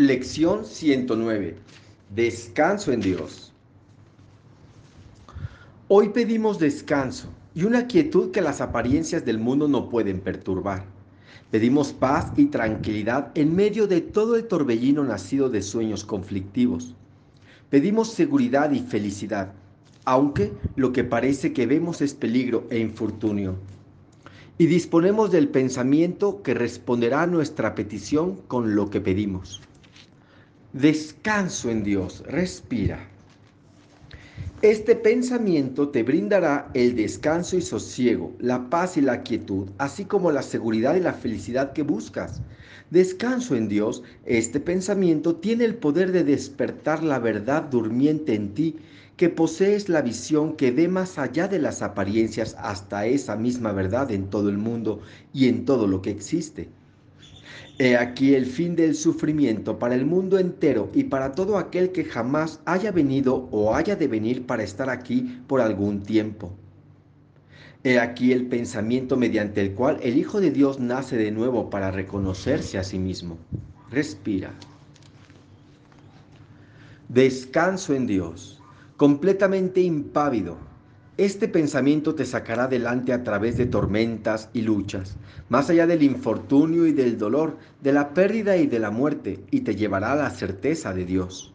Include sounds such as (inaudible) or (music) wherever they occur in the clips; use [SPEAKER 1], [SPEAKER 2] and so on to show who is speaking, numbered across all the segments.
[SPEAKER 1] Lección 109. Descanso en Dios. Hoy pedimos descanso y una quietud que las apariencias del mundo no pueden perturbar. Pedimos paz y tranquilidad en medio de todo el torbellino nacido de sueños conflictivos. Pedimos seguridad y felicidad, aunque lo que parece que vemos es peligro e infortunio y disponemos del pensamiento que responderá a nuestra petición con lo que pedimos. Descanso en Dios, respira. Este pensamiento te brindará el descanso y sosiego, la paz y la quietud, así como la seguridad y la felicidad que buscas. Descanso en Dios, este pensamiento tiene el poder de despertar la verdad durmiente en ti, que posees la visión que ve más allá de las apariencias hasta esa misma verdad en todo el mundo y en todo lo que existe. He aquí el fin del sufrimiento para el mundo entero y para todo aquel que jamás haya venido o haya de venir para estar aquí por algún tiempo. He aquí el pensamiento mediante el cual el Hijo de Dios nace de nuevo para reconocerse a sí mismo. Respira. Descanso en Dios, completamente impávido, este pensamiento te sacará adelante a través de tormentas y luchas, más allá del infortunio y del dolor, de la pérdida y de la muerte, y te llevará a la certeza de Dios.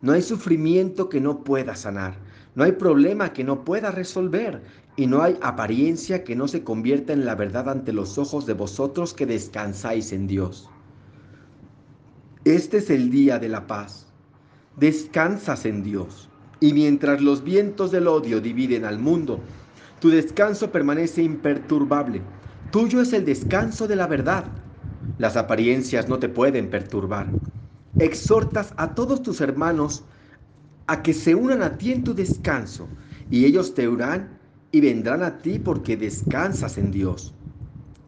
[SPEAKER 1] No hay sufrimiento que no pueda sanar, no hay problema que no pueda resolver, y no hay apariencia que no se convierta en la verdad ante los ojos de vosotros que descansáis en Dios. Este es el día de la paz. Descansas en Dios. Y mientras los vientos del odio dividen al mundo, tu descanso permanece imperturbable. Tuyo es el descanso de la verdad. Las apariencias no te pueden perturbar. Exhortas a todos tus hermanos a que se unan a ti en tu descanso, y ellos te oirán y vendrán a ti porque descansas en Dios.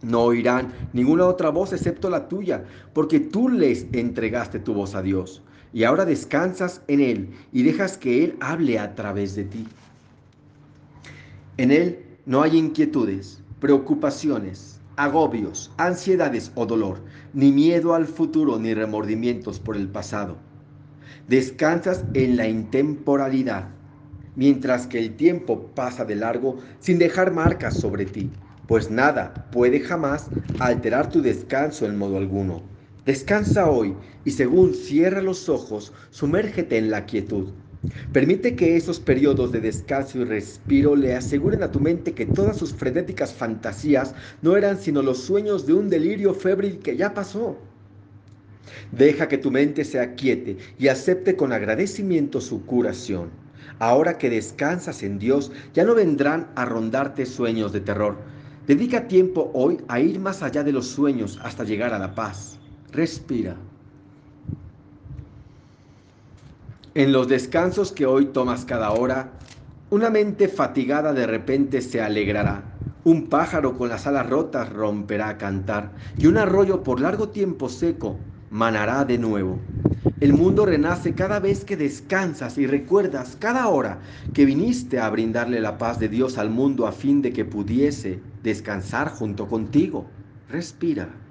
[SPEAKER 1] No oirán ninguna otra voz excepto la tuya, porque tú les entregaste tu voz a Dios y ahora descansas en Él y dejas que Él hable a través de ti. En Él no hay inquietudes, preocupaciones, agobios, ansiedades o dolor, ni miedo al futuro, ni remordimientos por el pasado. Descansas en la intemporalidad, mientras que el tiempo pasa de largo sin dejar marcas sobre ti, pues nada puede jamás alterar tu descanso en modo alguno. Descansa hoy y según cierra los ojos, sumérgete en la quietud. Permite que esos periodos de descanso y respiro le aseguren a tu mente que todas sus frenéticas fantasías no eran sino los sueños de un delirio febril que ya pasó. Deja que tu mente se aquiete y acepte con agradecimiento su curación. Ahora que descansas en Dios, ya no vendrán a rondarte sueños de terror. Dedica tiempo hoy a ir más allá de los sueños hasta llegar a la paz. Respira. En los descansos que hoy tomas cada hora, una mente fatigada de repente se alegrará. Un pájaro con las alas rotas romperá a cantar y un arroyo por largo tiempo seco manará de nuevo. El mundo renace cada vez que descansas y recuerdas cada hora que viniste a brindarle la paz de Dios al mundo a fin de que pudiese descansar junto contigo. Respira.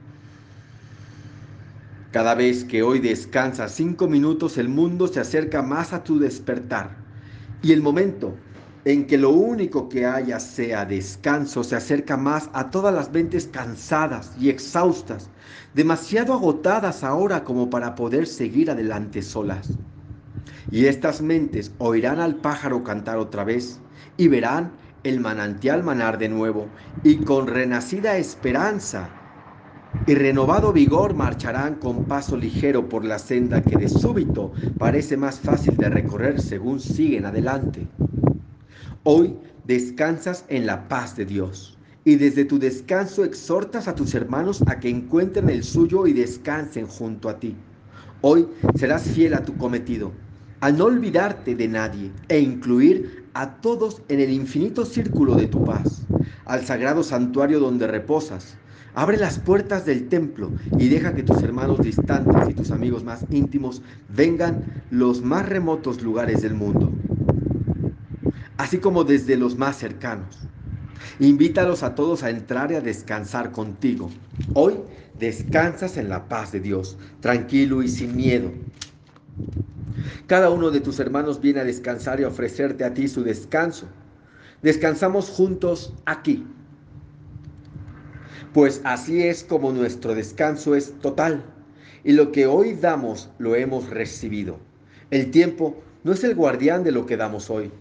[SPEAKER 1] Cada vez que hoy descansas cinco minutos, el mundo se acerca más a tu despertar. Y el momento en que lo único que haya sea descanso se acerca más a todas las mentes cansadas y exhaustas, demasiado agotadas ahora como para poder seguir adelante solas. Y estas mentes oirán al pájaro cantar otra vez y verán el manantial manar de nuevo y con renacida esperanza y renovado vigor marcharán con paso ligero por la senda que de súbito parece más fácil de recorrer según siguen adelante. Hoy descansas en la paz de Dios y desde tu descanso exhortas a tus hermanos a que encuentren el suyo y descansen junto a ti. Hoy serás fiel a tu cometido, al no olvidarte de nadie e incluir a todos en el infinito círculo de tu paz, al sagrado santuario donde reposas, Abre las puertas del templo y deja que tus hermanos distantes y tus amigos más íntimos vengan los más remotos lugares del mundo, así como desde los más cercanos. Invítalos a todos a entrar y a descansar contigo. Hoy descansas en la paz de Dios, tranquilo y sin miedo. Cada uno de tus hermanos viene a descansar y a ofrecerte a ti su descanso. Descansamos juntos aquí. Pues así es como nuestro descanso es total. Y lo que hoy damos lo hemos recibido. El tiempo no es el guardián de lo que damos hoy.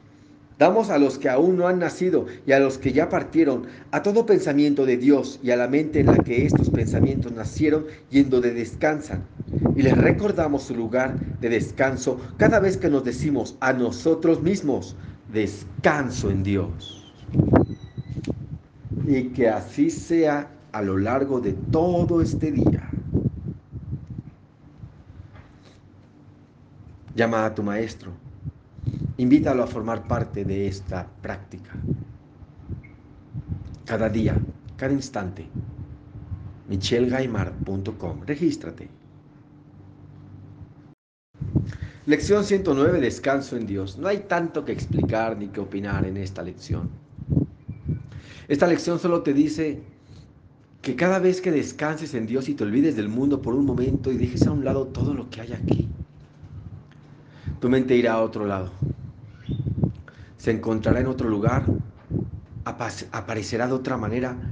[SPEAKER 1] Damos a los que aún no han nacido y a los que ya partieron, a todo pensamiento de Dios y a la mente en la que estos pensamientos nacieron y en donde descansan. Y les recordamos su lugar de descanso cada vez que nos decimos a nosotros mismos, descanso en Dios. Y que así sea a lo largo de todo este día. Llama a tu maestro Invítalo a formar parte de esta práctica. Cada día, cada instante. michelgaimar.com. Regístrate. Lección 109. Descanso en Dios. No hay tanto que explicar ni que opinar en esta lección. Esta lección solo te dice que cada vez que descanses en Dios y te olvides del mundo por un momento y dejes a un lado todo lo que hay aquí, tu mente irá a otro lado se encontrará en otro lugar, aparecerá de otra manera,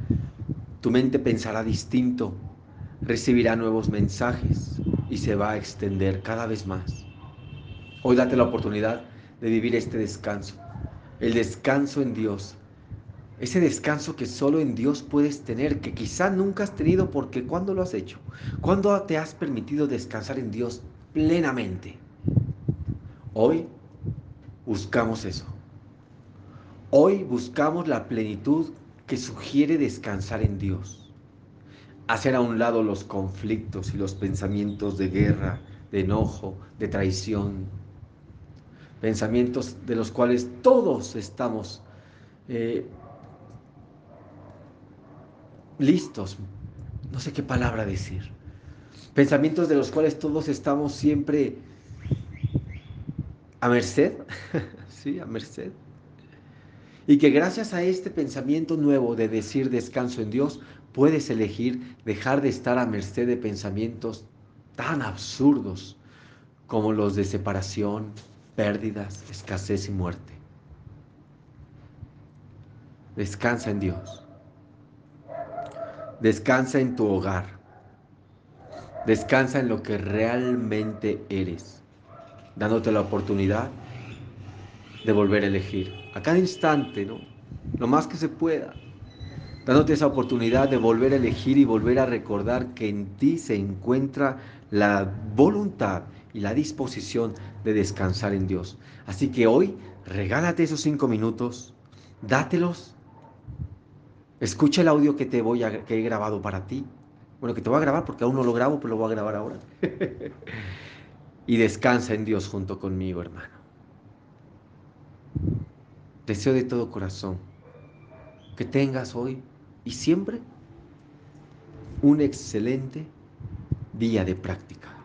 [SPEAKER 1] tu mente pensará distinto, recibirá nuevos mensajes y se va a extender cada vez más. Hoy date la oportunidad de vivir este descanso, el descanso en Dios, ese descanso que solo en Dios puedes tener, que quizá nunca has tenido porque ¿cuándo lo has hecho? ¿Cuándo te has permitido descansar en Dios plenamente? Hoy buscamos eso. Hoy buscamos la plenitud que sugiere descansar en Dios, hacer a un lado los conflictos y los pensamientos de guerra, de enojo, de traición, pensamientos de los cuales todos estamos eh, listos, no sé qué palabra decir, pensamientos de los cuales todos estamos siempre a merced, (laughs) sí, a merced y que gracias a este pensamiento nuevo de decir descanso en Dios, puedes elegir dejar de estar a merced de pensamientos tan absurdos como los de separación, pérdidas, escasez y muerte. Descansa en Dios. Descansa en tu hogar. Descansa en lo que realmente eres, dándote la oportunidad de volver a elegir. A cada instante, ¿no? Lo más que se pueda. Dándote esa oportunidad de volver a elegir y volver a recordar que en ti se encuentra la voluntad y la disposición de descansar en Dios. Así que hoy regálate esos cinco minutos, dátelos. Escucha el audio que te voy a, que he grabado para ti. Bueno, que te voy a grabar porque aún no lo grabo, pero lo voy a grabar ahora. (laughs) y descansa en Dios junto conmigo, hermano. Deseo de todo corazón que tengas hoy y siempre un excelente día de práctica.